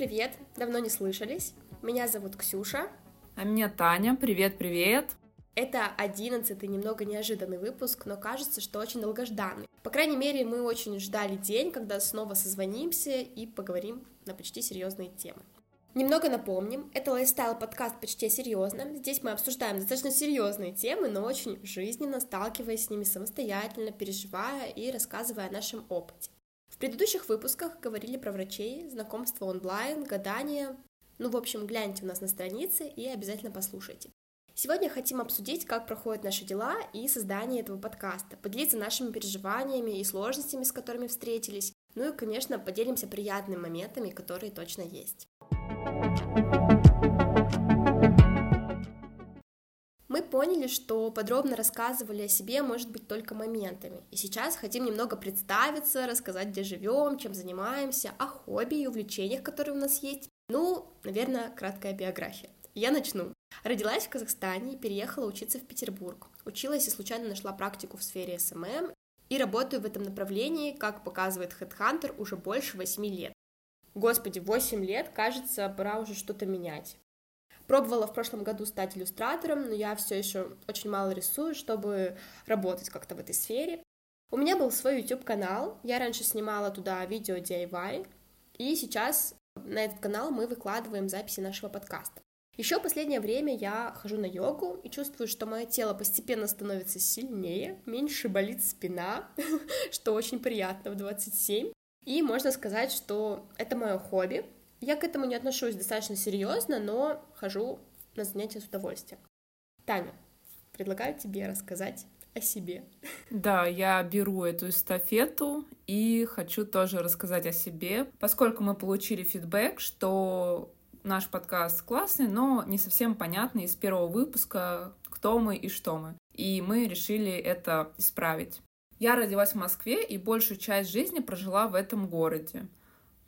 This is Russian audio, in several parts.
привет! Давно не слышались. Меня зовут Ксюша. А меня Таня. Привет-привет! Это одиннадцатый, немного неожиданный выпуск, но кажется, что очень долгожданный. По крайней мере, мы очень ждали день, когда снова созвонимся и поговорим на почти серьезные темы. Немного напомним, это лайфстайл-подкаст почти серьезно. Здесь мы обсуждаем достаточно серьезные темы, но очень жизненно, сталкиваясь с ними самостоятельно, переживая и рассказывая о нашем опыте. Предыдущих выпусках говорили про врачей, знакомство онлайн, гадания. Ну, в общем, гляньте у нас на странице и обязательно послушайте. Сегодня хотим обсудить, как проходят наши дела и создание этого подкаста, поделиться нашими переживаниями и сложностями, с которыми встретились, ну и, конечно, поделимся приятными моментами, которые точно есть. Мы поняли, что подробно рассказывали о себе, может быть, только моментами. И сейчас хотим немного представиться, рассказать, где живем, чем занимаемся, о хобби и увлечениях, которые у нас есть. Ну, наверное, краткая биография. Я начну. Родилась в Казахстане и переехала учиться в Петербург. Училась и случайно нашла практику в сфере СММ и работаю в этом направлении, как показывает HeadHunter, уже больше 8 лет. Господи, 8 лет, кажется, пора уже что-то менять. Пробовала в прошлом году стать иллюстратором, но я все еще очень мало рисую, чтобы работать как-то в этой сфере. У меня был свой YouTube-канал, я раньше снимала туда видео DIY, и сейчас на этот канал мы выкладываем записи нашего подкаста. Еще последнее время я хожу на йогу и чувствую, что мое тело постепенно становится сильнее, меньше болит спина, что очень приятно в 27. И можно сказать, что это мое хобби. Я к этому не отношусь достаточно серьезно, но хожу на занятия с удовольствием. Таня, предлагаю тебе рассказать о себе. Да, я беру эту эстафету и хочу тоже рассказать о себе, поскольку мы получили фидбэк, что наш подкаст классный, но не совсем понятный из первого выпуска, кто мы и что мы. И мы решили это исправить. Я родилась в Москве и большую часть жизни прожила в этом городе.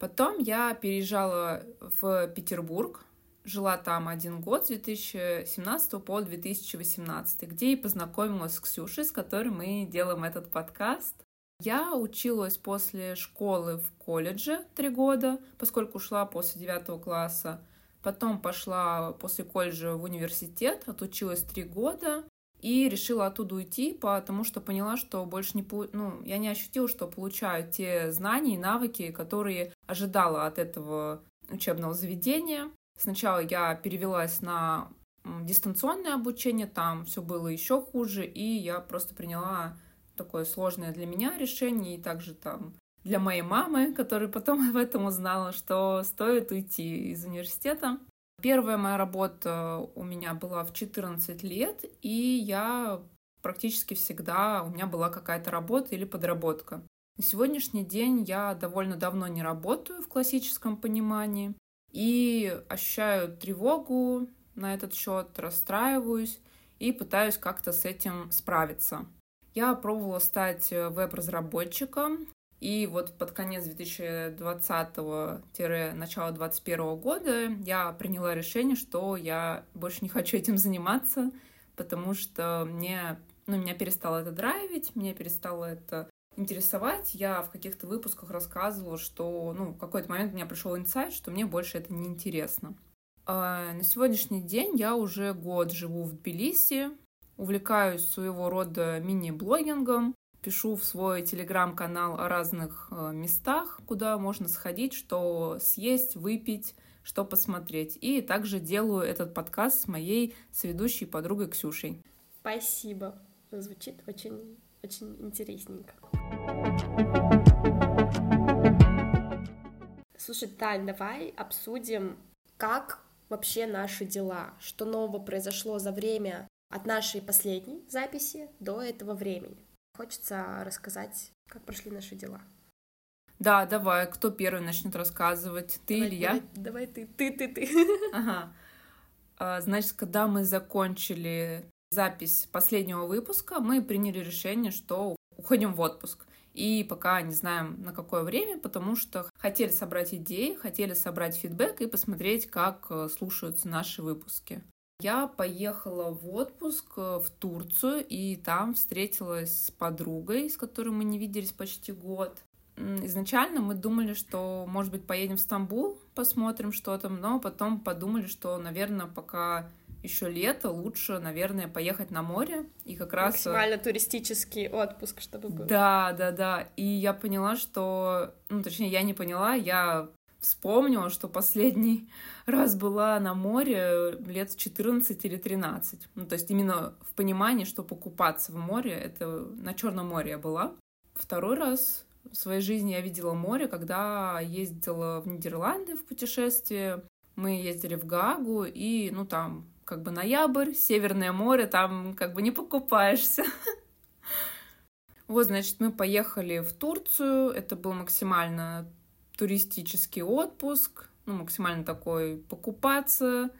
Потом я переезжала в Петербург, жила там один год с 2017 по 2018, где и познакомилась с Ксюшей, с которой мы делаем этот подкаст. Я училась после школы в колледже три года, поскольку ушла после девятого класса. Потом пошла после колледжа в университет, отучилась три года и решила оттуда уйти, потому что поняла, что больше не... Ну, я не ощутила, что получаю те знания и навыки, которые ожидала от этого учебного заведения. Сначала я перевелась на дистанционное обучение, там все было еще хуже, и я просто приняла такое сложное для меня решение, и также там для моей мамы, которая потом об этом узнала, что стоит уйти из университета. Первая моя работа у меня была в 14 лет, и я практически всегда, у меня была какая-то работа или подработка. На сегодняшний день я довольно давно не работаю в классическом понимании и ощущаю тревогу на этот счет, расстраиваюсь и пытаюсь как-то с этим справиться. Я пробовала стать э, веб-разработчиком, и вот под конец 2020-начало 2021 года я приняла решение, что я больше не хочу этим заниматься, потому что мне, ну, меня перестало это драйвить, меня перестало это интересовать. Я в каких-то выпусках рассказывала, что, ну, в какой-то момент у меня пришел инсайт, что мне больше это не интересно. А на сегодняшний день я уже год живу в Тбилиси, увлекаюсь своего рода мини-блогингом, пишу в свой телеграм-канал о разных э, местах, куда можно сходить, что съесть, выпить, что посмотреть. И также делаю этот подкаст с моей сведущей подругой Ксюшей. Спасибо. Звучит очень, очень интересненько. Слушай, Тань, давай обсудим, как вообще наши дела, что нового произошло за время от нашей последней записи до этого времени. Хочется рассказать, как прошли наши дела. Да, давай, кто первый начнет рассказывать? Ты давай, или я? Давай, давай ты, ты, ты, ты. Ага. А, значит, когда мы закончили запись последнего выпуска, мы приняли решение, что уходим в отпуск. И пока не знаем, на какое время, потому что хотели собрать идеи, хотели собрать фидбэк и посмотреть, как э, слушаются наши выпуски. Я поехала в отпуск э, в Турцию, и там встретилась с подругой, с которой мы не виделись почти год. Изначально мы думали, что, может быть, поедем в Стамбул, посмотрим, что там, но потом подумали, что, наверное, пока еще лето, лучше, наверное, поехать на море и как раз... Э, Максимально туристический отпуск, чтобы был. Да, да, да. И я поняла, что... Ну, точнее, я не поняла, я вспомнила, что последний раз была на море лет 14 или 13. Ну, то есть именно в понимании, что покупаться в море, это на Черном море я была. Второй раз в своей жизни я видела море, когда ездила в Нидерланды в путешествие. Мы ездили в Гагу, и, ну, там, как бы ноябрь, Северное море, там как бы не покупаешься. Вот, значит, мы поехали в Турцию. Это был максимально туристический отпуск, ну, максимально такой покупаться,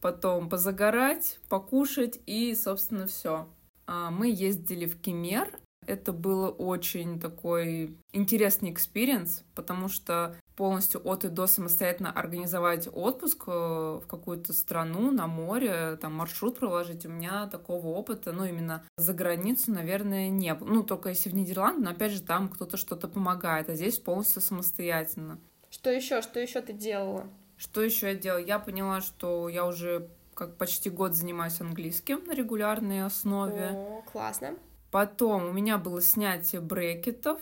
потом позагорать, покушать и, собственно, все. А, мы ездили в Кемер, это было очень такой интересный experience, потому что полностью от и до самостоятельно организовать отпуск э, в какую-то страну на море, там маршрут проложить, у меня такого опыта, ну, именно за границу, наверное, не было. Ну, только если в Нидерланды, но опять же там кто-то что-то помогает, а здесь полностью самостоятельно. Что еще? Что еще ты делала? Что еще я делала? Я поняла, что я уже как почти год занимаюсь английским на регулярной основе. О, классно. Потом у меня было снятие брекетов.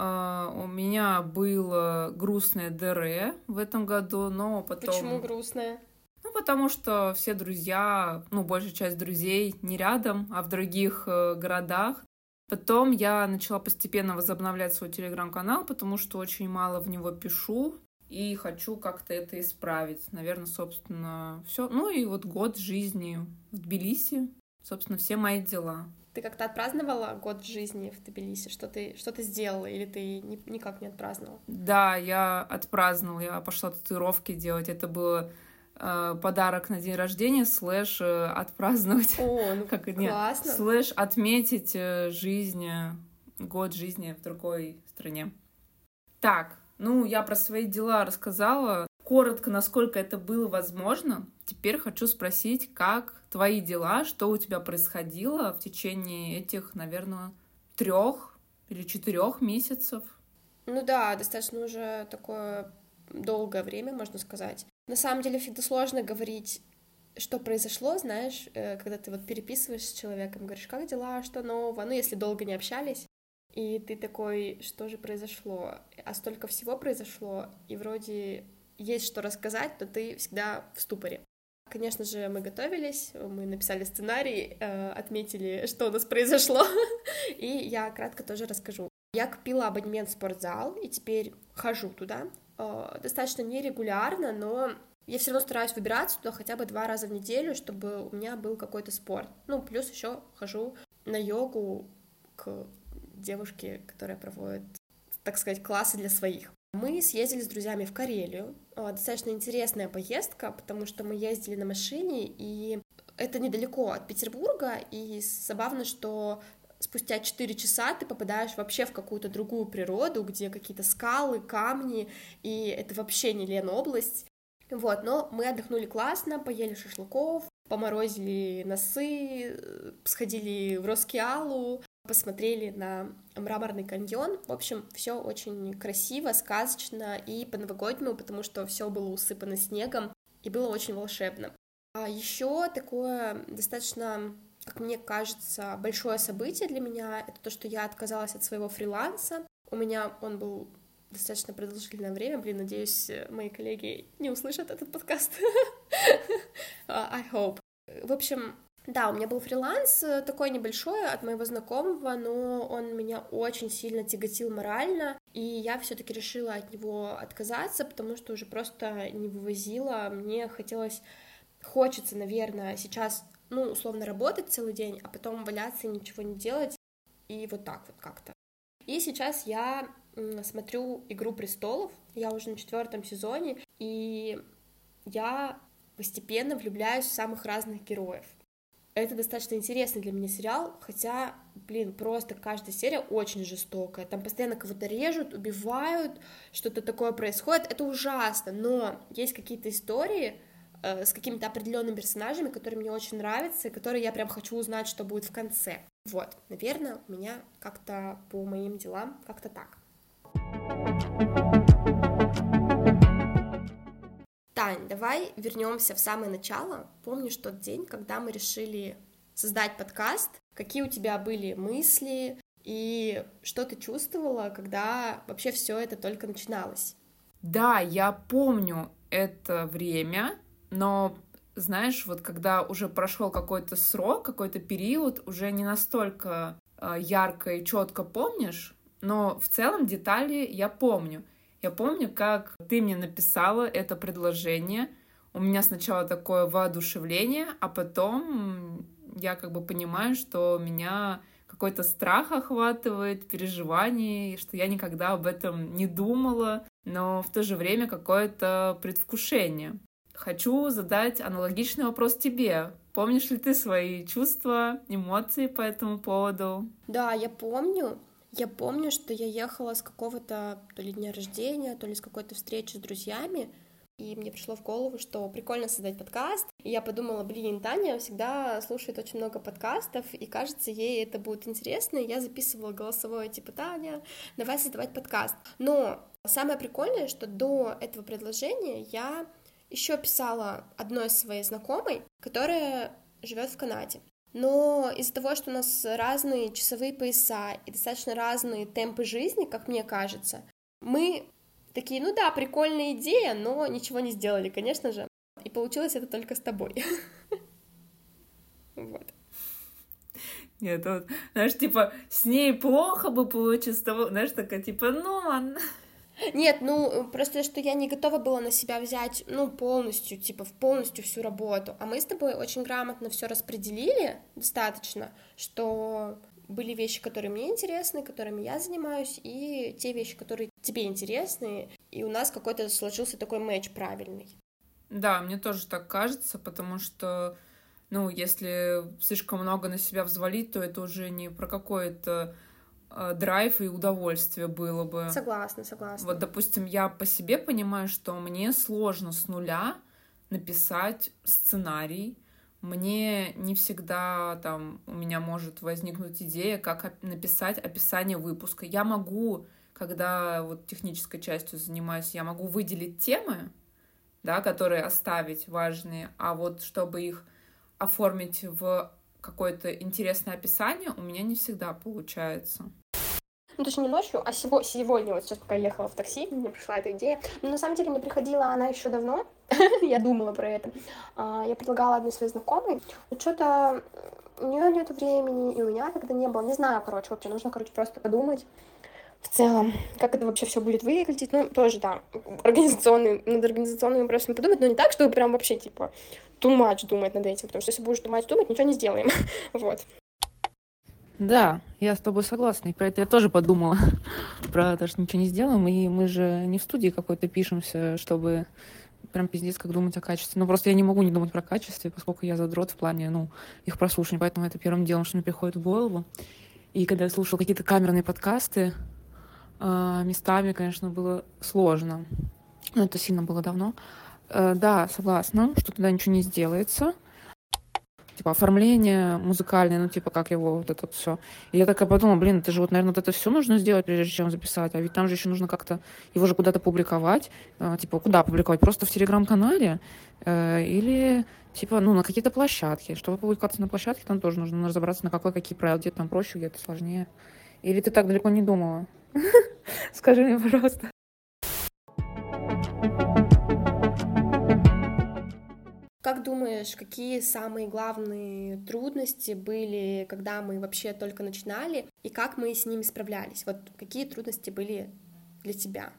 Uh, у меня было грустное ДР в этом году, но потом... Почему грустное? Ну, потому что все друзья, ну, большая часть друзей не рядом, а в других э, городах. Потом я начала постепенно возобновлять свой телеграм-канал, потому что очень мало в него пишу и хочу как-то это исправить. Наверное, собственно, все. Ну и вот год жизни в Тбилиси, собственно, все мои дела. Ты как-то отпраздновала год жизни в Тбилиси? Что ты, что ты сделала или ты ни, никак не отпраздновала? Да, я отпраздновала, я пошла татуировки делать. Это было э, подарок на день рождения, слэш э, отпраздновать. О, ну как классно. Нет, слэш отметить э, жизнь, э, год жизни в другой стране. Так, ну, я про свои дела рассказала. Коротко, насколько это было возможно. Теперь хочу спросить, как твои дела, что у тебя происходило в течение этих, наверное, трех или четырех месяцев? Ну да, достаточно уже такое долгое время, можно сказать. На самом деле всегда сложно говорить, что произошло, знаешь, э, когда ты вот переписываешь с человеком, говоришь, как дела, что нового, ну, если долго не общались, и ты такой, что же произошло? А столько всего произошло, и вроде есть что рассказать, но ты всегда в ступоре. Конечно же, мы готовились, мы написали сценарий, э, отметили, что у нас произошло, и я кратко тоже расскажу. Я купила абонемент в спортзал, и теперь хожу туда. Э, достаточно нерегулярно, но я все равно стараюсь выбираться туда хотя бы два раза в неделю, чтобы у меня был какой-то спорт. Ну, плюс еще хожу на йогу к девушке, которая проводит, так сказать, классы для своих. Мы съездили с друзьями в Карелию. Достаточно интересная поездка, потому что мы ездили на машине, и это недалеко от Петербурга, и забавно, что спустя 4 часа ты попадаешь вообще в какую-то другую природу, где какие-то скалы, камни, и это вообще не Ленобласть. Вот, но мы отдохнули классно, поели шашлыков, поморозили носы, сходили в Роскиалу, посмотрели на мраморный каньон. В общем, все очень красиво, сказочно и по-новогоднему, потому что все было усыпано снегом и было очень волшебно. А еще такое достаточно, как мне кажется, большое событие для меня это то, что я отказалась от своего фриланса. У меня он был достаточно продолжительное время. Блин, надеюсь, мои коллеги не услышат этот подкаст. I hope. В общем, да, у меня был фриланс э, такой небольшой от моего знакомого, но он меня очень сильно тяготил морально, и я все-таки решила от него отказаться, потому что уже просто не вывозила. Мне хотелось, хочется, наверное, сейчас, ну, условно, работать целый день, а потом валяться и ничего не делать, и вот так вот как-то. И сейчас я смотрю «Игру престолов», я уже на четвертом сезоне, и я постепенно влюбляюсь в самых разных героев. Это достаточно интересный для меня сериал, хотя, блин, просто каждая серия очень жестокая. Там постоянно кого-то режут, убивают, что-то такое происходит. Это ужасно, но есть какие-то истории э, с какими-то определенными персонажами, которые мне очень нравятся, и которые я прям хочу узнать, что будет в конце. Вот, наверное, у меня как-то по моим делам как-то так. Тань, давай вернемся в самое начало. Помнишь тот день, когда мы решили создать подкаст? Какие у тебя были мысли и что ты чувствовала, когда вообще все это только начиналось? Да, я помню это время, но знаешь, вот когда уже прошел какой-то срок, какой-то период, уже не настолько э, ярко и четко помнишь, но в целом детали я помню. Я помню, как ты мне написала это предложение. У меня сначала такое воодушевление, а потом я как бы понимаю, что меня какой-то страх охватывает, переживание, что я никогда об этом не думала, но в то же время какое-то предвкушение. Хочу задать аналогичный вопрос тебе. Помнишь ли ты свои чувства, эмоции по этому поводу? Да, я помню. Я помню, что я ехала с какого-то то ли дня рождения, то ли с какой-то встречи с друзьями, и мне пришло в голову, что прикольно создать подкаст. И я подумала, блин, Таня всегда слушает очень много подкастов, и кажется, ей это будет интересно. И я записывала голосовое, типа, Таня, давай создавать подкаст. Но самое прикольное, что до этого предложения я еще писала одной своей знакомой, которая живет в Канаде. Но из-за того, что у нас разные часовые пояса и достаточно разные темпы жизни, как мне кажется, мы такие, ну да, прикольная идея, но ничего не сделали, конечно же. И получилось это только с тобой. Вот. Нет, вот, знаешь, типа, с ней плохо бы получилось, с тобой, знаешь, такая, типа, ну, ладно. Нет, ну, просто что я не готова была на себя взять, ну, полностью, типа, в полностью всю работу. А мы с тобой очень грамотно все распределили достаточно, что были вещи, которые мне интересны, которыми я занимаюсь, и те вещи, которые тебе интересны, и у нас какой-то сложился такой матч правильный. Да, мне тоже так кажется, потому что, ну, если слишком много на себя взвалить, то это уже не про какое-то драйв и удовольствие было бы. Согласна, согласна. Вот, допустим, я по себе понимаю, что мне сложно с нуля написать сценарий, мне не всегда там у меня может возникнуть идея, как написать описание выпуска. Я могу, когда вот технической частью занимаюсь, я могу выделить темы, да, которые оставить важные, а вот чтобы их оформить в какое-то интересное описание, у меня не всегда получается. Ну, точнее, не ночью, а сего, сегодня, вот сейчас, пока я ехала в такси, мне пришла эта идея. Но на самом деле мне приходила она еще давно, я думала про это. А, я предлагала одной своей знакомой, но что-то у нее нет времени, и у меня тогда не было. Не знаю, короче, вообще нужно, короче, просто подумать в целом, как это вообще все будет выглядеть. Ну, тоже, да, организационный, над организационными вопросами подумать, но не так, чтобы прям вообще, типа, too much думать над этим, потому что если будешь much думать, ничего не сделаем. вот. Да, я с тобой согласна. И про это я тоже подумала. про то, что ничего не сделаем. И мы же не в студии какой-то пишемся, чтобы прям пиздец, как думать о качестве. Ну, просто я не могу не думать про качестве, поскольку я задрот в плане, ну, их прослушивания. Поэтому это первым делом, что мне приходит в голову. И когда я слушала какие-то камерные подкасты, э, местами, конечно, было сложно. Но это сильно было давно. Э, да, согласна, что туда ничего не сделается типа оформление музыкальное, ну типа как его вот это все. И я такая подумала, блин, это же вот, наверное, вот это все нужно сделать, прежде чем записать, а ведь там же еще нужно как-то его же куда-то публиковать, э, типа куда публиковать, просто в телеграм-канале э, или типа, ну, на какие-то площадки. Чтобы публиковаться на площадке, там тоже нужно разобраться, на какой какие правила, где-то там проще, где-то сложнее. Или ты так далеко не думала? Скажи мне, пожалуйста. Как думаешь, какие самые главные трудности были, когда мы вообще только начинали, и как мы с ними справлялись? Вот какие трудности были для тебя?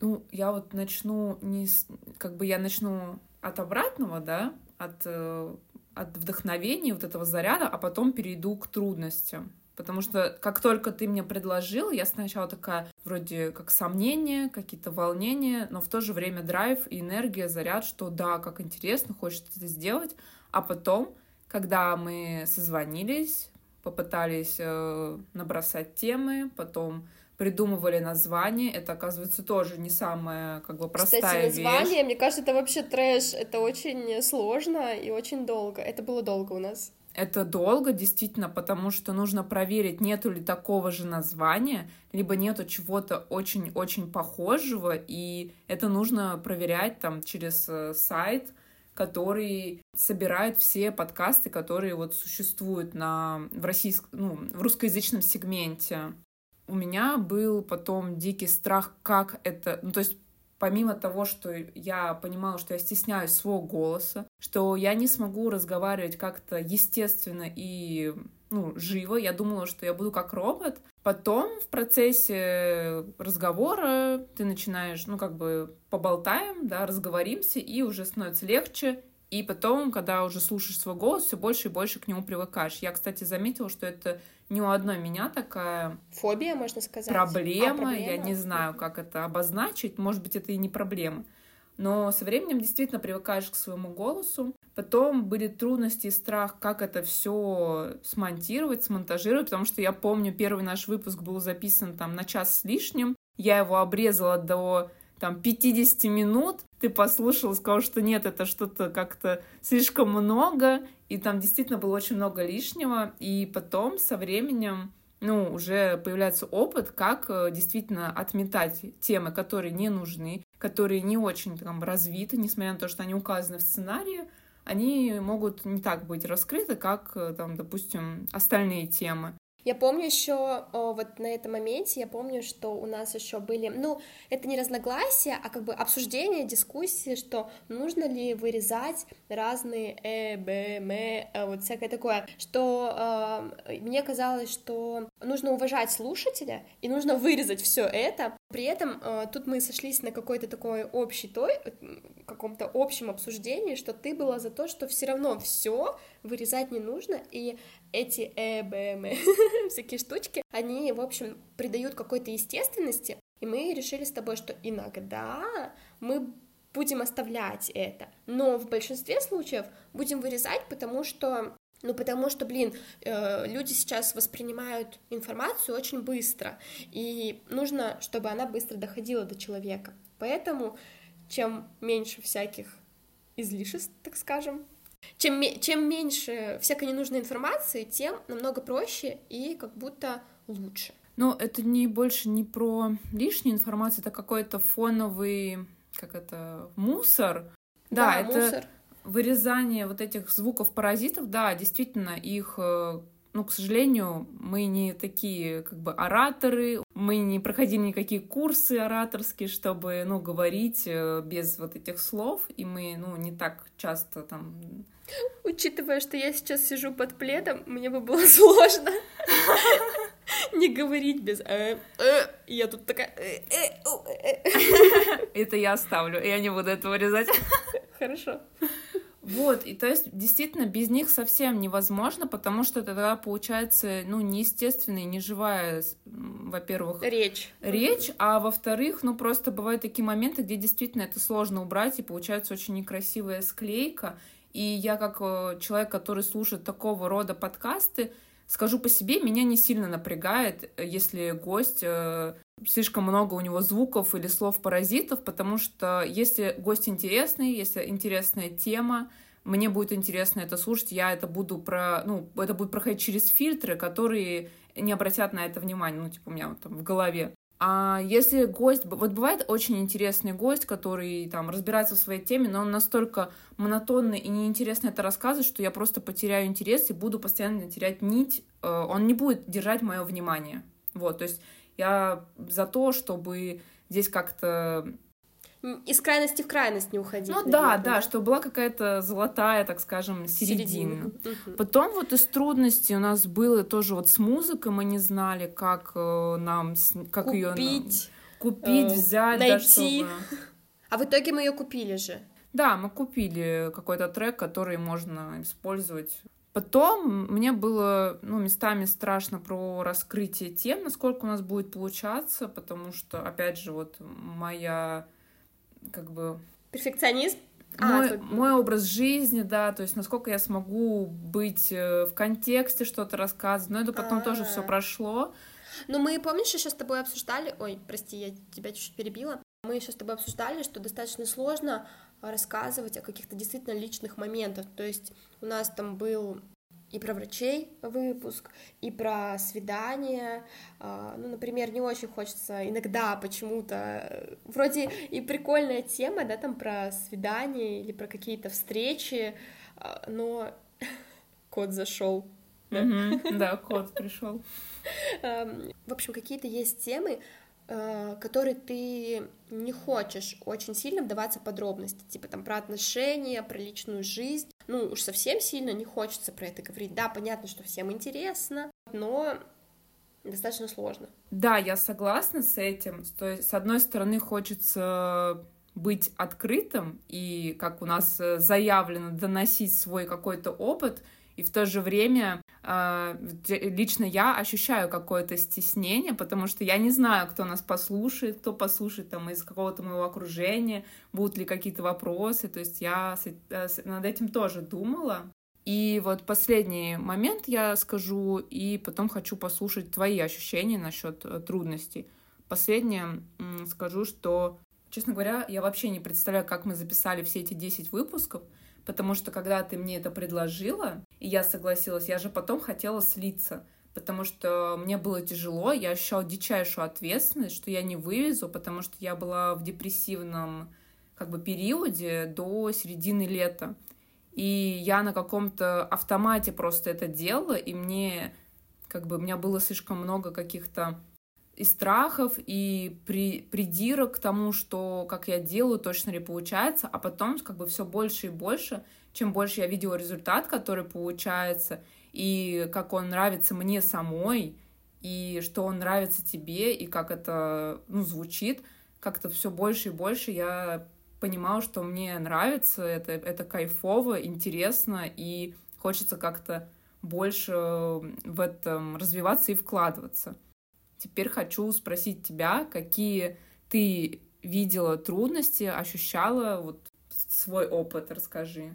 Ну, я вот начну не с... как бы я начну от обратного, да, от, э, от вдохновения, вот этого заряда, а потом перейду к трудностям. Потому что как только ты мне предложил, я сначала такая, вроде как сомнения, какие-то волнения, но в то же время драйв и энергия, заряд, что да, как интересно, хочется это сделать. А потом, когда мы созвонились, попытались э, набросать темы, потом придумывали название, это, оказывается, тоже не самая, как бы, простая Кстати, название, вещь. мне кажется, это вообще трэш, это очень сложно и очень долго, это было долго у нас. Это долго, действительно, потому что нужно проверить, нету ли такого же названия, либо нету чего-то очень-очень похожего, и это нужно проверять там через э, сайт, который собирает все подкасты, которые вот существуют на, в, российск, ну, в русскоязычном сегменте. У меня был потом дикий страх, как это... Ну, то есть помимо того, что я понимала, что я стесняюсь своего голоса, что я не смогу разговаривать как-то естественно и ну, живо, я думала, что я буду как робот. Потом в процессе разговора ты начинаешь, ну, как бы поболтаем, да, разговоримся, и уже становится легче, и потом, когда уже слушаешь свой голос, все больше и больше к нему привыкаешь. Я, кстати, заметила, что это не у одной меня такая... Фобия, можно сказать. Проблема. А, проблема. Я не знаю, как это обозначить. Может быть, это и не проблема. Но со временем действительно привыкаешь к своему голосу. Потом были трудности и страх, как это все смонтировать, смонтажировать, потому что я помню, первый наш выпуск был записан там на час с лишним. Я его обрезала до там 50 минут, ты послушал, сказал, что нет, это что-то как-то слишком много, и там действительно было очень много лишнего, и потом со временем ну, уже появляется опыт, как э, действительно отметать темы, которые не нужны, которые не очень там развиты, несмотря на то, что они указаны в сценарии, они могут не так быть раскрыты, как, э, там, допустим, остальные темы. Я помню еще вот на этом моменте, я помню, что у нас еще были, ну, это не разногласия, а как бы обсуждение, дискуссии, что нужно ли вырезать разные э, б, м, э, вот всякое такое, что э, мне казалось, что нужно уважать слушателя и нужно вырезать все это. При этом э, тут мы сошлись на какой-то такой общий той, каком-то общем обсуждении, что ты была за то, что все равно все вырезать не нужно, и эти э, б, м, всякие штучки, они, в общем, придают какой-то естественности, и мы решили с тобой, что иногда мы будем оставлять это, но в большинстве случаев будем вырезать, потому что ну, потому что, блин, э, люди сейчас воспринимают информацию очень быстро, и нужно, чтобы она быстро доходила до человека. Поэтому, чем меньше всяких излишеств, так скажем, чем, чем меньше всякой ненужной информации, тем намного проще и как будто лучше. Но это не больше не про лишнюю информацию, это какой-то фоновый, как это, мусор. Да, да это мусор. Вырезание вот этих звуков паразитов, да, действительно, их э, ну, к сожалению, мы не такие как бы ораторы, мы не проходили никакие курсы ораторские, чтобы, ну, говорить э, без вот этих слов, и мы, ну, не так часто там Учитывая, что я сейчас сижу под пледом, мне бы было сложно не говорить без э, я тут такая это я оставлю я не буду это вырезать. Хорошо вот, и то есть действительно без них совсем невозможно, потому что тогда получается, ну, неестественная, неживая, во-первых, речь. Речь, а во-вторых, ну, просто бывают такие моменты, где действительно это сложно убрать, и получается очень некрасивая склейка. И я как э, человек, который слушает такого рода подкасты, скажу по себе, меня не сильно напрягает, если гость э, слишком много у него звуков или слов паразитов, потому что если гость интересный, если интересная тема, мне будет интересно это слушать, я это буду про, ну, это будет проходить через фильтры, которые не обратят на это внимание, ну, типа у меня вот там в голове. А если гость... Вот бывает очень интересный гость, который там разбирается в своей теме, но он настолько монотонный и неинтересно это рассказывает, что я просто потеряю интерес и буду постоянно терять нить. Э, он не будет держать мое внимание. Вот, то есть я за то, чтобы здесь как-то из крайности в крайность не уходить. Ну да, да, чтобы была какая-то золотая, так скажем, середина. середина. Потом вот из трудностей у нас было тоже вот с музыкой, мы не знали, как э, нам, как ее купить, купить, э, взять, найти. Да, чтобы... А в итоге мы ее купили же. Да, мы купили какой-то трек, который можно использовать. Потом мне было, ну, местами страшно про раскрытие тем, насколько у нас будет получаться, потому что, опять же, вот моя как бы... Перфекционизм? Мой, а, мой образ жизни, да, то есть насколько я смогу быть э, в контексте, что-то рассказывать, но это потом А-а-а. тоже все прошло. Ну, мы, помнишь, еще с тобой обсуждали, ой, прости, я тебя чуть-чуть перебила, мы еще с тобой обсуждали, что достаточно сложно рассказывать о каких-то действительно личных моментах, то есть у нас там был и про врачей выпуск, и про свидания. А, ну, например, не очень хочется иногда почему-то... Э, вроде и прикольная тема, да, там про свидания или про какие-то встречи, а, но кот зашел. Да, кот пришел. В общем, какие-то есть темы, э, которые ты не хочешь очень сильно вдаваться в подробности, типа там про отношения, про личную жизнь. Ну, уж совсем сильно не хочется про это говорить. Да, понятно, что всем интересно, но достаточно сложно. Да, я согласна с этим. То есть, с одной стороны, хочется быть открытым и, как у нас э, заявлено, доносить свой какой-то опыт, и в то же время э, лично я ощущаю какое-то стеснение, потому что я не знаю, кто нас послушает, кто послушает там из какого-то моего окружения, будут ли какие-то вопросы, то есть я э, над этим тоже думала. И вот последний момент я скажу, и потом хочу послушать твои ощущения насчет э, трудностей. Последнее скажу, что, честно говоря, я вообще не представляю, как мы записали все эти 10 выпусков, потому что когда ты мне это предложила, и я согласилась, я же потом хотела слиться, потому что мне было тяжело, я ощущала дичайшую ответственность, что я не вывезу, потому что я была в депрессивном как бы периоде до середины лета. И я на каком-то автомате просто это делала, и мне как бы у меня было слишком много каких-то и страхов, и при, придирок к тому, что как я делаю, точно ли получается, а потом как бы все больше и больше, чем больше я видела результат, который получается, и как он нравится мне самой, и что он нравится тебе, и как это ну, звучит, как-то все больше и больше я понимала, что мне нравится, это, это кайфово, интересно, и хочется как-то больше в этом развиваться и вкладываться. Теперь хочу спросить тебя, какие ты видела трудности, ощущала вот свой опыт, расскажи.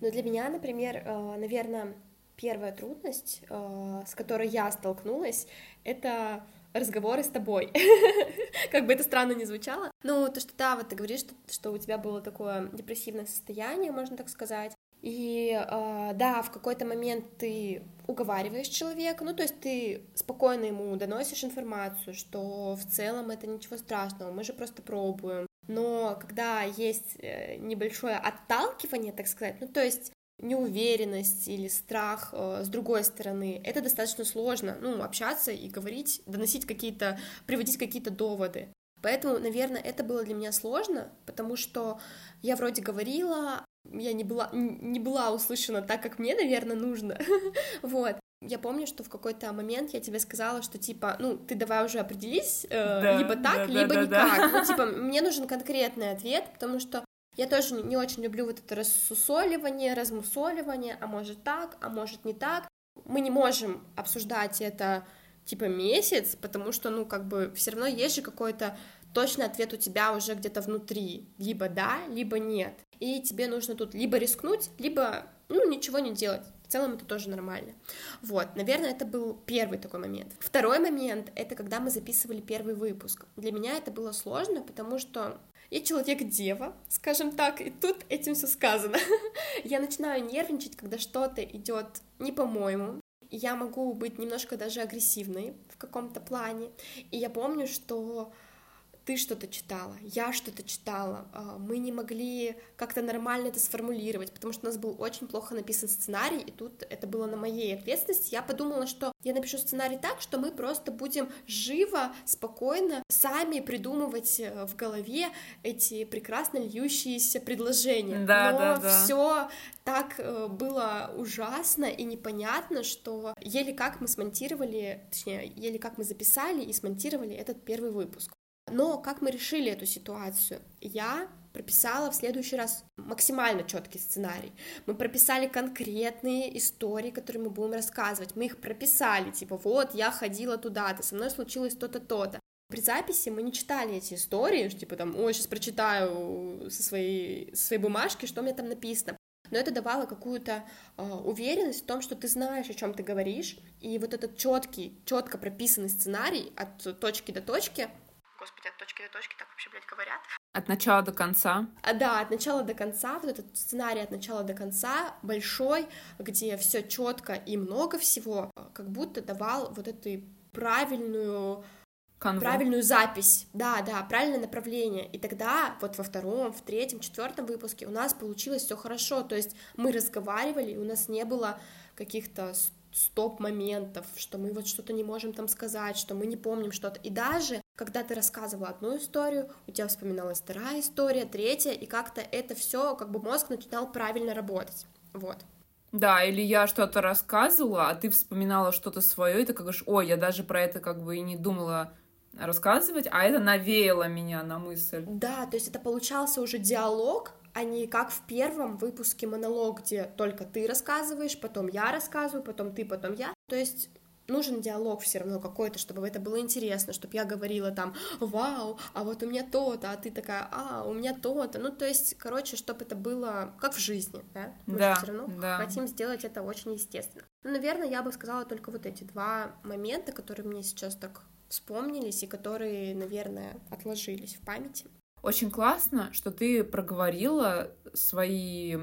Ну, для меня, например, э, наверное, первая трудность, э, с которой я столкнулась, это разговоры с тобой. как бы это странно не звучало. Ну, то, что да, вот ты говоришь, что, что у тебя было такое депрессивное состояние, можно так сказать. И э, да, в какой-то момент ты уговариваешь человека, ну то есть ты спокойно ему доносишь информацию, что в целом это ничего страшного, мы же просто пробуем. Но когда есть э, небольшое отталкивание, так сказать, ну то есть неуверенность или страх э, с другой стороны, это достаточно сложно, ну, общаться и говорить, доносить какие-то, приводить какие-то доводы. Поэтому, наверное, это было для меня сложно, потому что я вроде говорила, я не была, не была услышана так, как мне, наверное, нужно, вот. Я помню, что в какой-то момент я тебе сказала, что типа, ну, ты давай уже определись, э, да, либо так, да, либо да, никак. Да. Ну, типа, мне нужен конкретный ответ, потому что я тоже не очень люблю вот это рассусоливание, размусоливание, а может так, а может не так. Мы не можем обсуждать это типа месяц, потому что, ну, как бы, все равно есть же какой-то точный ответ у тебя уже где-то внутри, либо да, либо нет. И тебе нужно тут либо рискнуть, либо, ну, ничего не делать. В целом это тоже нормально. Вот, наверное, это был первый такой момент. Второй момент — это когда мы записывали первый выпуск. Для меня это было сложно, потому что я человек-дева, скажем так, и тут этим все сказано. я начинаю нервничать, когда что-то идет не по-моему, я могу быть немножко даже агрессивной в каком-то плане. И я помню, что ты что-то читала, я что-то читала, а, мы не могли как-то нормально это сформулировать, потому что у нас был очень плохо написан сценарий, и тут это было на моей ответственности. Я подумала, что я напишу сценарий так, что мы просто будем живо, спокойно сами придумывать э, в голове эти прекрасно льющиеся предложения. Да, Но да, да. все так э, было ужасно и непонятно, что еле как мы смонтировали, точнее, еле как мы записали и смонтировали этот первый выпуск. Но как мы решили эту ситуацию? Я прописала в следующий раз максимально четкий сценарий. Мы прописали конкретные истории, которые мы будем рассказывать. Мы их прописали, типа, вот, я ходила туда-то, со мной случилось то-то, то-то. При записи мы не читали эти истории, типа, там, ой, сейчас прочитаю со своей, со своей бумажки, что мне там написано. Но это давало какую-то э, уверенность в том, что ты знаешь, о чем ты говоришь, и вот этот четкий, четко прописанный сценарий от точки до точки, господи, от точки до точки так вообще, блядь, говорят, От начала до конца. А, да, от начала до конца, вот этот сценарий от начала до конца большой, где все четко и много всего, как будто давал вот эту правильную Канву. правильную запись, да, да, правильное направление. И тогда вот во втором, в третьем, четвертом выпуске у нас получилось все хорошо. То есть мы разговаривали, и у нас не было каких-то стоп-моментов, что мы вот что-то не можем там сказать, что мы не помним что-то. И даже когда ты рассказывала одну историю, у тебя вспоминалась вторая история, третья, и как-то это все, как бы мозг начинал правильно работать. Вот. Да, или я что-то рассказывала, а ты вспоминала что-то свое, и ты говоришь, ой, я даже про это как бы и не думала рассказывать, а это навеяло меня на мысль. Да, то есть это получался уже диалог, а не как в первом выпуске монолог, где только ты рассказываешь, потом я рассказываю, потом ты, потом я. То есть нужен диалог все равно какой-то, чтобы это было интересно, чтобы я говорила там, вау, а вот у меня то-то, а ты такая, а, у меня то-то. Ну, то есть, короче, чтобы это было как в жизни, да? Мы да, все равно да. хотим сделать это очень естественно. Ну, наверное, я бы сказала только вот эти два момента, которые мне сейчас так вспомнились и которые, наверное, отложились в памяти. Очень классно, что ты проговорила свои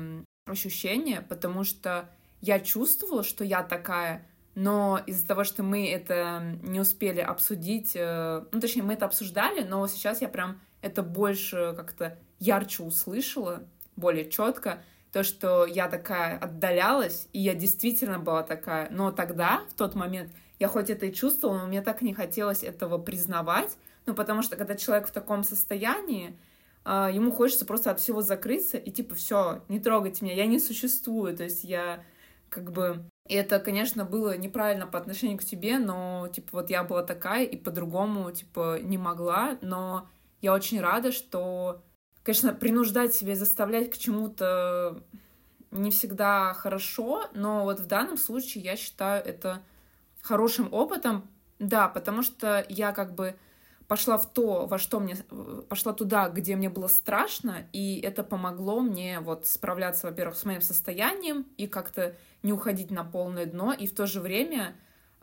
ощущения, потому что я чувствовала, что я такая, но из-за того, что мы это не успели обсудить, э, ну, точнее, мы это обсуждали, но сейчас я прям это больше как-то ярче услышала, более четко, то, что я такая отдалялась, и я действительно была такая, но тогда, в тот момент, я хоть это и чувствовала, но мне так не хотелось этого признавать, ну, потому что когда человек в таком состоянии, а, ему хочется просто от всего закрыться и типа все, не трогайте меня, я не существую, то есть я как бы и это, конечно, было неправильно по отношению к тебе, но, типа, вот я была такая и по-другому, типа, не могла, но я очень рада, что, конечно, принуждать себя, заставлять к чему-то не всегда хорошо, но вот в данном случае я считаю это хорошим опытом, да, потому что я как бы пошла в то, во что мне... Пошла туда, где мне было страшно, и это помогло мне вот справляться, во-первых, с моим состоянием и как-то не уходить на полное дно, и в то же время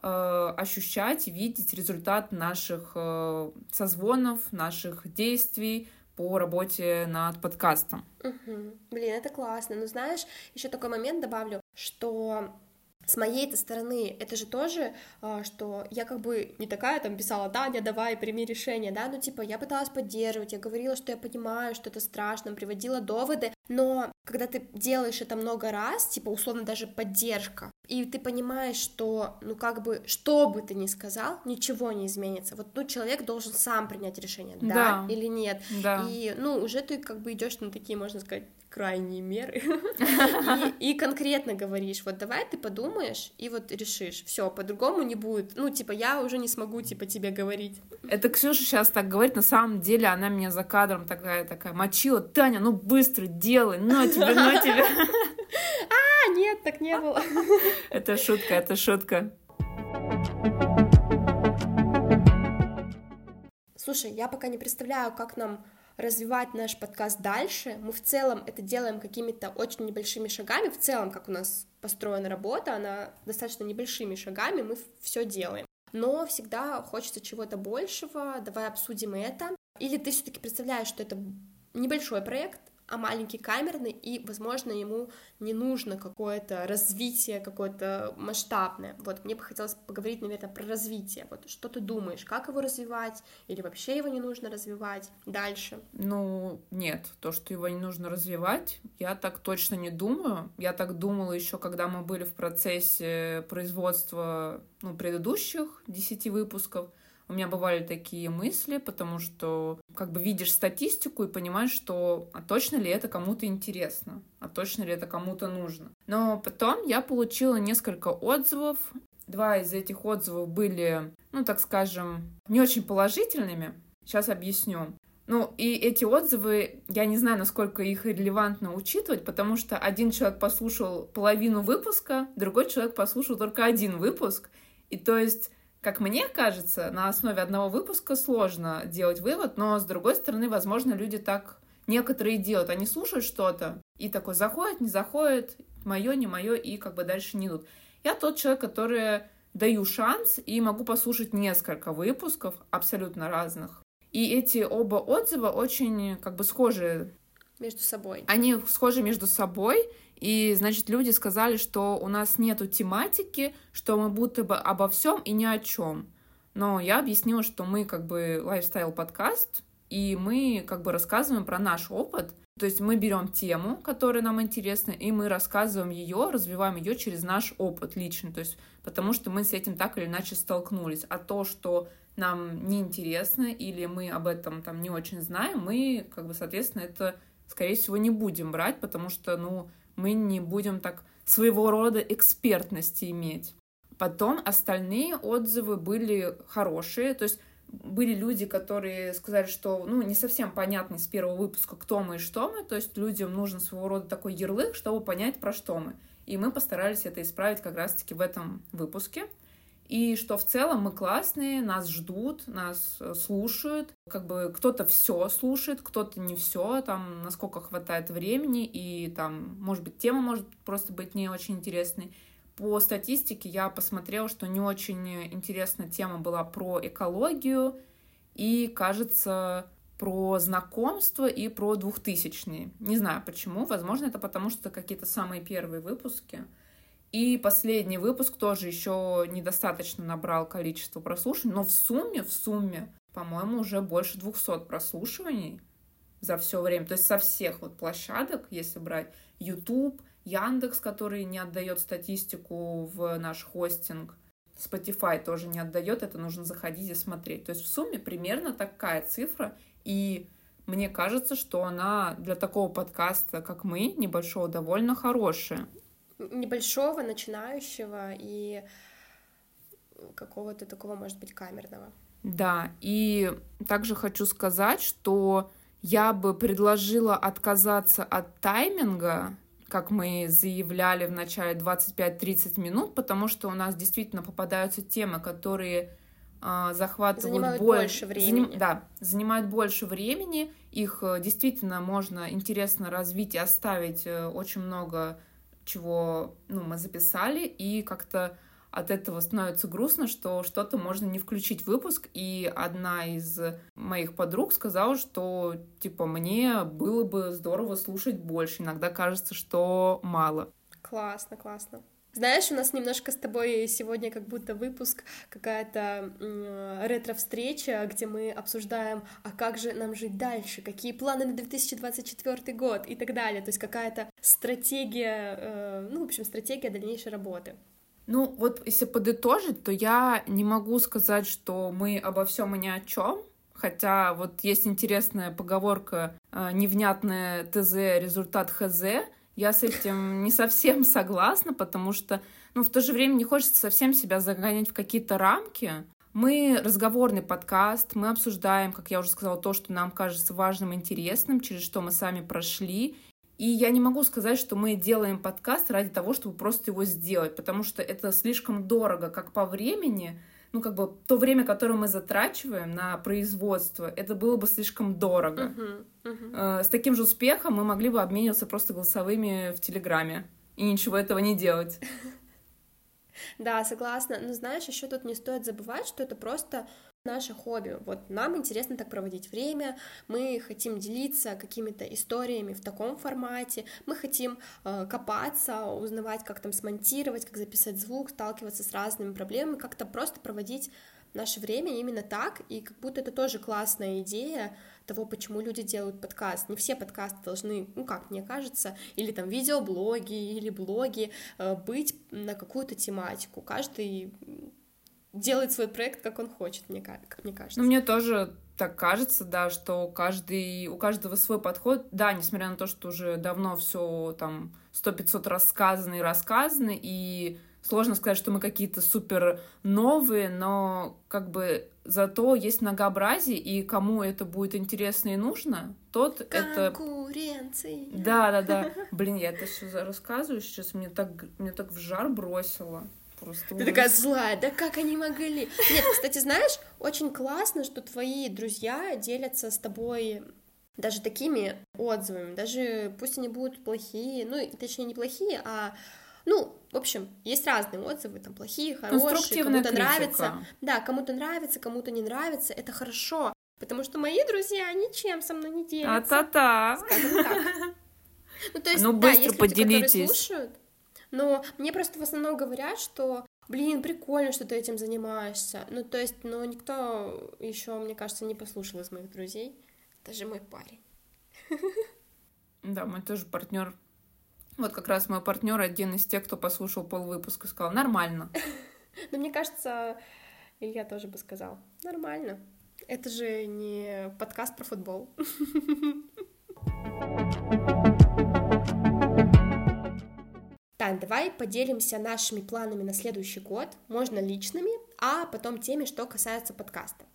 э, ощущать, видеть результат наших э, созвонов, наших действий по работе над подкастом. Угу. Блин, это классно. Ну, знаешь, еще такой момент добавлю, что с моей-то стороны, это же тоже, а, что я как бы не такая там писала, да, не давай, прими решение, да, ну типа я пыталась поддерживать, я говорила, что я понимаю, что это страшно, приводила доводы, но когда ты делаешь это много раз, типа условно даже поддержка, и ты понимаешь, что, ну как бы, что бы ты ни сказал, ничего не изменится. Вот, ну, человек должен сам принять решение, да, да. или нет. Да. И, ну, уже ты как бы идешь на такие, можно сказать, крайние меры и, и конкретно говоришь, вот давай ты подумаешь и вот решишь, все, по-другому не будет, ну, типа, я уже не смогу, типа, тебе говорить. Это Ксюша сейчас так говорит, на самом деле она меня за кадром такая, такая мочила, Таня, ну быстро делай, ну тебе, ну тебе. А, нет, так не было. Это шутка, это шутка. Слушай, я пока не представляю, как нам развивать наш подкаст дальше. Мы в целом это делаем какими-то очень небольшими шагами. В целом, как у нас построена работа, она достаточно небольшими шагами, мы все делаем. Но всегда хочется чего-то большего, давай обсудим это. Или ты все-таки представляешь, что это небольшой проект, а маленький камерный, и, возможно, ему не нужно какое-то развитие, какое-то масштабное. Вот, мне бы хотелось поговорить, наверное, про развитие. Вот, что ты думаешь, как его развивать, или вообще его не нужно развивать дальше? Ну, нет, то, что его не нужно развивать, я так точно не думаю. Я так думала еще, когда мы были в процессе производства ну, предыдущих десяти выпусков, у меня бывали такие мысли, потому что как бы видишь статистику и понимаешь, что а точно ли это кому-то интересно, а точно ли это кому-то нужно. Но потом я получила несколько отзывов. Два из этих отзывов были, ну, так скажем, не очень положительными. Сейчас объясню. Ну, и эти отзывы, я не знаю, насколько их релевантно учитывать, потому что один человек послушал половину выпуска, другой человек послушал только один выпуск. И то есть как мне кажется, на основе одного выпуска сложно делать вывод, но с другой стороны, возможно, люди так некоторые делают. Они слушают что-то и такой заходит, не заходит, мое, не мое, и как бы дальше не идут. Я тот человек, который даю шанс и могу послушать несколько выпусков абсолютно разных. И эти оба отзыва очень как бы схожи. Между собой. Они схожи между собой, и, значит, люди сказали, что у нас нету тематики, что мы будто бы обо всем и ни о чем. Но я объяснила, что мы как бы лайфстайл-подкаст, и мы как бы рассказываем про наш опыт. То есть мы берем тему, которая нам интересна, и мы рассказываем ее, развиваем ее через наш опыт личный. То есть потому что мы с этим так или иначе столкнулись. А то, что нам неинтересно или мы об этом там не очень знаем, мы, как бы, соответственно, это, скорее всего, не будем брать, потому что, ну, мы не будем так своего рода экспертности иметь. Потом остальные отзывы были хорошие, то есть были люди, которые сказали, что ну, не совсем понятно с первого выпуска, кто мы и что мы, то есть людям нужен своего рода такой ярлык, чтобы понять, про что мы. И мы постарались это исправить как раз-таки в этом выпуске. И что в целом мы классные, нас ждут, нас э, слушают. Как бы кто-то все слушает, кто-то не все, там, насколько хватает времени, и там, может быть, тема может просто быть не очень интересной. По статистике я посмотрела, что не очень интересная тема была про экологию и, кажется, про знакомство и про двухтысячные. Не знаю почему, возможно, это потому, что какие-то самые первые выпуски. И последний выпуск тоже еще недостаточно набрал количество прослушиваний, но в сумме, в сумме, по-моему, уже больше 200 прослушиваний за все время. То есть со всех вот площадок, если брать YouTube, Яндекс, который не отдает статистику в наш хостинг, Spotify тоже не отдает, это нужно заходить и смотреть. То есть в сумме примерно такая цифра, и мне кажется, что она для такого подкаста, как мы, небольшого, довольно хорошая. Небольшого, начинающего и какого-то такого, может быть, камерного. Да, и также хочу сказать, что я бы предложила отказаться от тайминга, как мы заявляли в начале 25-30 минут, потому что у нас действительно попадаются темы, которые э, захватывают занимают боль... больше времени. Заним... Да, занимают больше времени, их э, действительно можно интересно развить и оставить э, очень много чего ну, мы записали, и как-то от этого становится грустно, что что-то можно не включить в выпуск, и одна из моих подруг сказала, что, типа, мне было бы здорово слушать больше, иногда кажется, что мало. Классно, классно. Знаешь, у нас немножко с тобой сегодня как будто выпуск, какая-то ретро-встреча, где мы обсуждаем, а как же нам жить дальше, какие планы на 2024 год и так далее. То есть какая-то стратегия, э, ну, в общем, стратегия дальнейшей работы. Ну, вот если подытожить, то я не могу сказать, что мы обо всем и ни о чем. Хотя вот есть интересная поговорка э, «невнятное ТЗ, результат ХЗ». Я с этим не совсем согласна, потому что, ну, в то же время не хочется совсем себя загонять в какие-то рамки. Мы разговорный подкаст, мы обсуждаем, как я уже сказала, то, что нам кажется важным, интересным, через что мы сами прошли, и я не могу сказать, что мы делаем подкаст ради того, чтобы просто его сделать, потому что это слишком дорого, как по времени, ну, как бы то время, которое мы затрачиваем на производство, это было бы слишком дорого. Uh-huh, uh-huh. С таким же успехом мы могли бы обмениваться просто голосовыми в Телеграме и ничего этого не делать. Да, согласна. Но знаешь, еще тут не стоит забывать, что это просто наше хобби. Вот нам интересно так проводить время, мы хотим делиться какими-то историями в таком формате, мы хотим э, копаться, узнавать, как там смонтировать, как записать звук, сталкиваться с разными проблемами, как-то просто проводить наше время именно так, и как будто это тоже классная идея того, почему люди делают подкаст. Не все подкасты должны, ну как мне кажется, или там видеоблоги, или блоги э, быть на какую-то тематику. Каждый делает свой проект, как он хочет, мне, как мне кажется. Ну, мне тоже так кажется, да, что каждый, у каждого свой подход. Да, несмотря на то, что уже давно все там сто пятьсот рассказано и рассказано, и сложно сказать, что мы какие-то супер новые, но как бы зато есть многообразие, и кому это будет интересно и нужно, тот это... Конкуренция. Да, да, да. Блин, я это все рассказываю сейчас, мне так, мне так в жар бросило. Просто Ты такая злая, да как они могли? Нет, кстати, знаешь, очень классно, что твои друзья делятся с тобой даже такими отзывами, даже пусть они будут плохие, ну, точнее, не плохие, а ну, в общем, есть разные отзывы, там плохие, хорошие, кому-то нравится. Да, кому-то нравится, кому-то не нравится, это хорошо, потому что мои друзья ничем со мной не делятся. А-та-та. Скажем так. Ну, то есть, Ну, да, быстро есть люди, которые поделитесь. слушают, но мне просто в основном говорят, что, блин, прикольно, что ты этим занимаешься. Ну, то есть, ну, никто еще, мне кажется, не послушал из моих друзей. Даже мой парень. Да, мой тоже партнер. Вот как раз мой партнер один из тех, кто послушал полвыпуска, сказал, нормально. Но мне кажется, Илья тоже бы сказал, нормально. Это же не подкаст про футбол. Так, давай поделимся нашими планами на следующий год. Можно личными, а потом теми, что касается подкаста.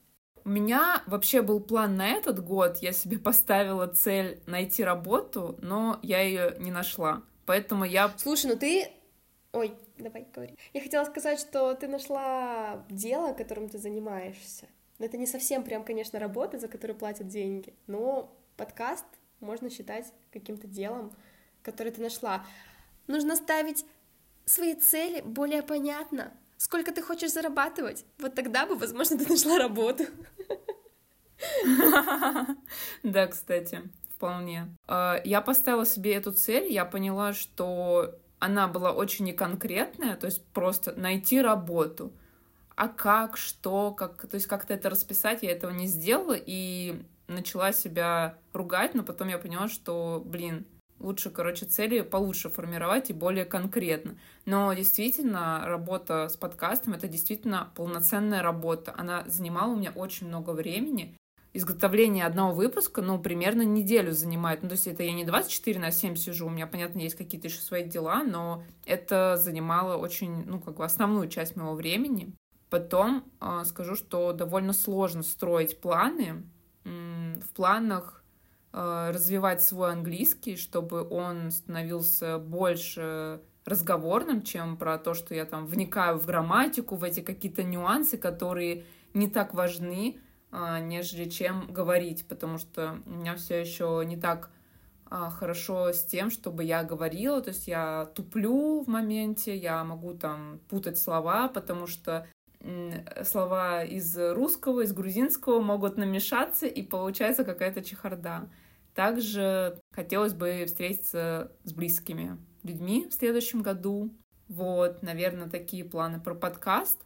У меня вообще был план на этот год. Я себе поставила цель найти работу, но я ее не нашла. Поэтому я... Слушай, ну ты... Ой, давай, говори. Я хотела сказать, что ты нашла дело, которым ты занимаешься. Но Это не совсем прям, конечно, работа, за которую платят деньги, но подкаст можно считать каким-то делом, которое ты нашла. Нужно ставить свои цели более понятно. Сколько ты хочешь зарабатывать? Вот тогда бы, возможно, ты нашла работу. Да, кстати, вполне. А, Я поставила себе эту цель, я поняла, что она была очень неконкретная, то есть просто найти работу. А как, что, как, то есть как-то это расписать, я этого не сделала и начала себя ругать, но потом я поняла, что, блин, лучше, короче, цели получше формировать и более конкретно. Но действительно, работа с подкастом — это действительно полноценная работа. Она занимала у меня очень много времени. Изготовление одного выпуска, ну, примерно неделю занимает. Ну, то есть это я не 24 на 7 сижу, у меня, понятно, есть какие-то еще свои дела, но это занимало очень, ну, как бы основную часть моего времени. Потом э, скажу, что довольно сложно строить планы. М, В планах развивать свой английский, чтобы он становился больше разговорным, чем про то, что я там вникаю в грамматику, в эти какие-то нюансы, которые не так важны, а, нежели чем говорить, потому что у меня все еще не так а, хорошо с тем, чтобы я говорила, то есть я туплю в моменте, я могу там путать слова, потому что слова из русского, из грузинского могут намешаться, и получается какая-то чехарда. Также хотелось бы встретиться с близкими людьми в следующем году. Вот, наверное, такие планы про подкаст.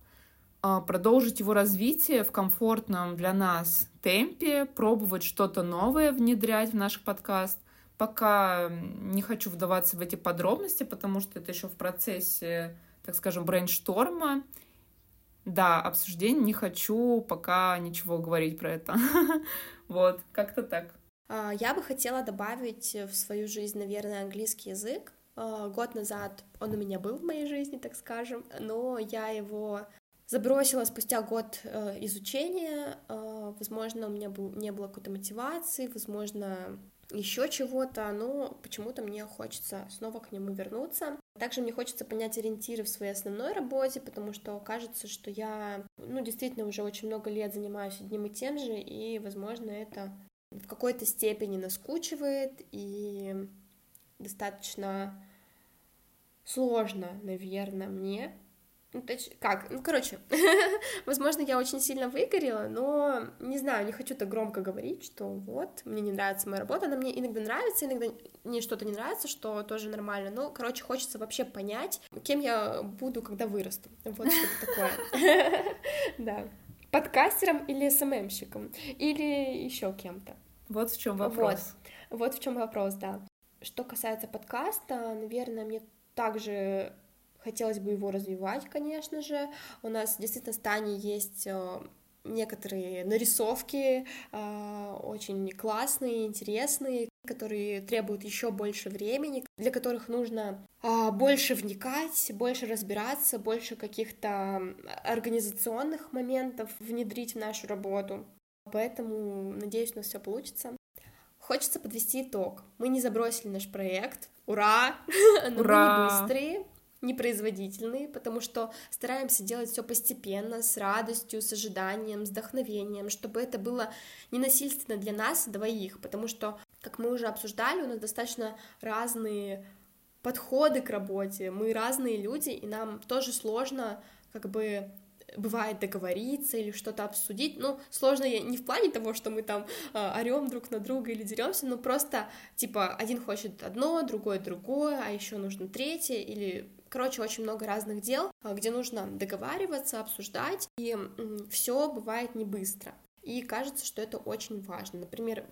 А, Продолжить его развитие в комфортном для нас темпе, пробовать что-то новое внедрять в наш подкаст. Пока не хочу вдаваться в эти подробности, потому что это еще в процессе, так скажем, брейншторма. Да, обсуждений не хочу пока ничего говорить про это. Вот, как-то так. А, Я бы хотела добавить в свою жизнь, наверное, английский язык. А, Год назад он у меня был в моей жизни, так скажем, но я его забросила спустя год э, изучения. Э, Возможно, у меня не было какой-то мотивации, возможно, еще чего-то, но почему-то мне хочется снова к нему вернуться. Также мне хочется понять ориентиры в своей основной работе, потому что кажется, что я, ну, действительно уже очень много лет занимаюсь одним и тем же, и, возможно, это в какой-то степени наскучивает и достаточно сложно, наверное, мне. Ну, точ- как? Ну, короче, возможно, я очень сильно выгорела, но не знаю, не хочу так громко говорить, что вот, мне не нравится моя работа, она мне иногда нравится, иногда мне что-то не нравится, что тоже нормально, но, короче, хочется вообще понять, кем я буду, когда вырасту, вот что-то такое, да, подкастером или СММщиком, или еще кем-то. Вот в чем вопрос. Вот, вот в чем вопрос, да. Что касается подкаста, наверное, мне также хотелось бы его развивать, конечно же. У нас действительно с Таней есть э, некоторые нарисовки э, очень классные, интересные, которые требуют еще больше времени, для которых нужно а, больше вникать, больше разбираться, больше каких-то организационных моментов внедрить в нашу работу. Поэтому, надеюсь, у нас все получится. Хочется подвести итог. Мы не забросили наш проект. Ура! Но Ура! мы не быстрые, непроизводительные, потому что стараемся делать все постепенно, с радостью, с ожиданием, с вдохновением, чтобы это было ненасильственно для нас двоих, потому что, как мы уже обсуждали, у нас достаточно разные подходы к работе, мы разные люди, и нам тоже сложно как бы бывает договориться или что-то обсудить. Ну, сложно не в плане того, что мы там э, орем друг на друга или деремся, но просто типа один хочет одно, другой другое, а еще нужно третье или Короче, очень много разных дел, а, где нужно договариваться, обсуждать, и все бывает не быстро. И кажется, что это очень важно. Например,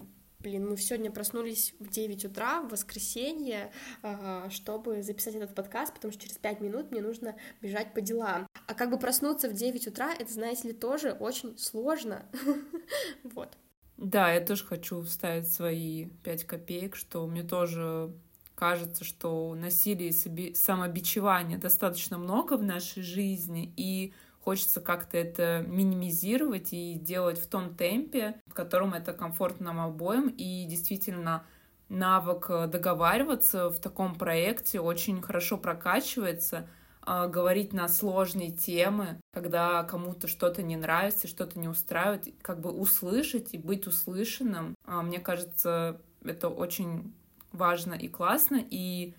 Блин, мы сегодня проснулись в 9 утра, в воскресенье, а, чтобы записать этот подкаст, потому что через 5 минут мне нужно бежать по делам. А как бы проснуться в 9 утра, это, знаете ли, тоже очень сложно. Вот. Да, я тоже хочу вставить свои 5 копеек, что мне тоже кажется, что насилия и самобичевания достаточно много в нашей жизни, и хочется как-то это минимизировать и делать в том темпе, в котором это комфортно нам обоим. И действительно, навык э, договариваться в таком проекте очень хорошо прокачивается, а, говорить на сложные темы, когда кому-то что-то не нравится, что-то не устраивает, как бы услышать и быть услышанным. А, мне кажется, это очень важно и классно, и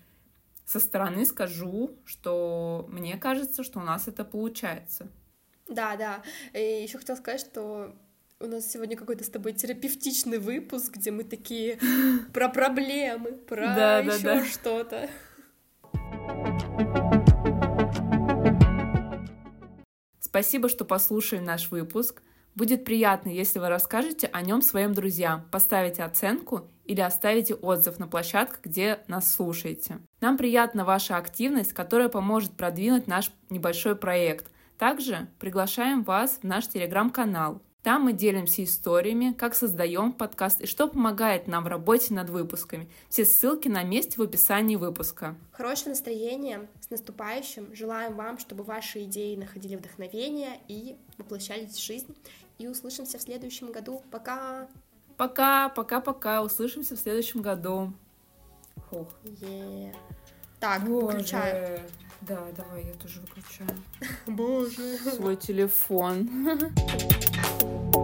со стороны скажу, что мне кажется, что у нас это получается. Да, да. И еще хотела сказать, что у нас сегодня какой-то с тобой терапевтичный выпуск, где мы такие про проблемы, про да, еще да, да. что-то. Спасибо, что послушали наш выпуск. Будет приятно, если вы расскажете о нем своим друзьям, поставите оценку или оставите отзыв на площадках, где нас слушаете. Нам приятна ваша активность, которая поможет продвинуть наш небольшой проект. Также приглашаем вас в наш телеграм-канал. Там мы делимся историями, как создаем подкаст и что помогает нам в работе над выпусками. Все ссылки на месте в описании выпуска. Хорошего настроения, с наступающим. Желаем вам, чтобы ваши идеи находили вдохновение и воплощались в жизнь и услышимся в следующем году. Пока! Пока, пока, пока. Услышимся в следующем году. Фух. Yeah. Так, Боже. выключаю. Да, давай, я тоже выключаю. Боже. Свой телефон.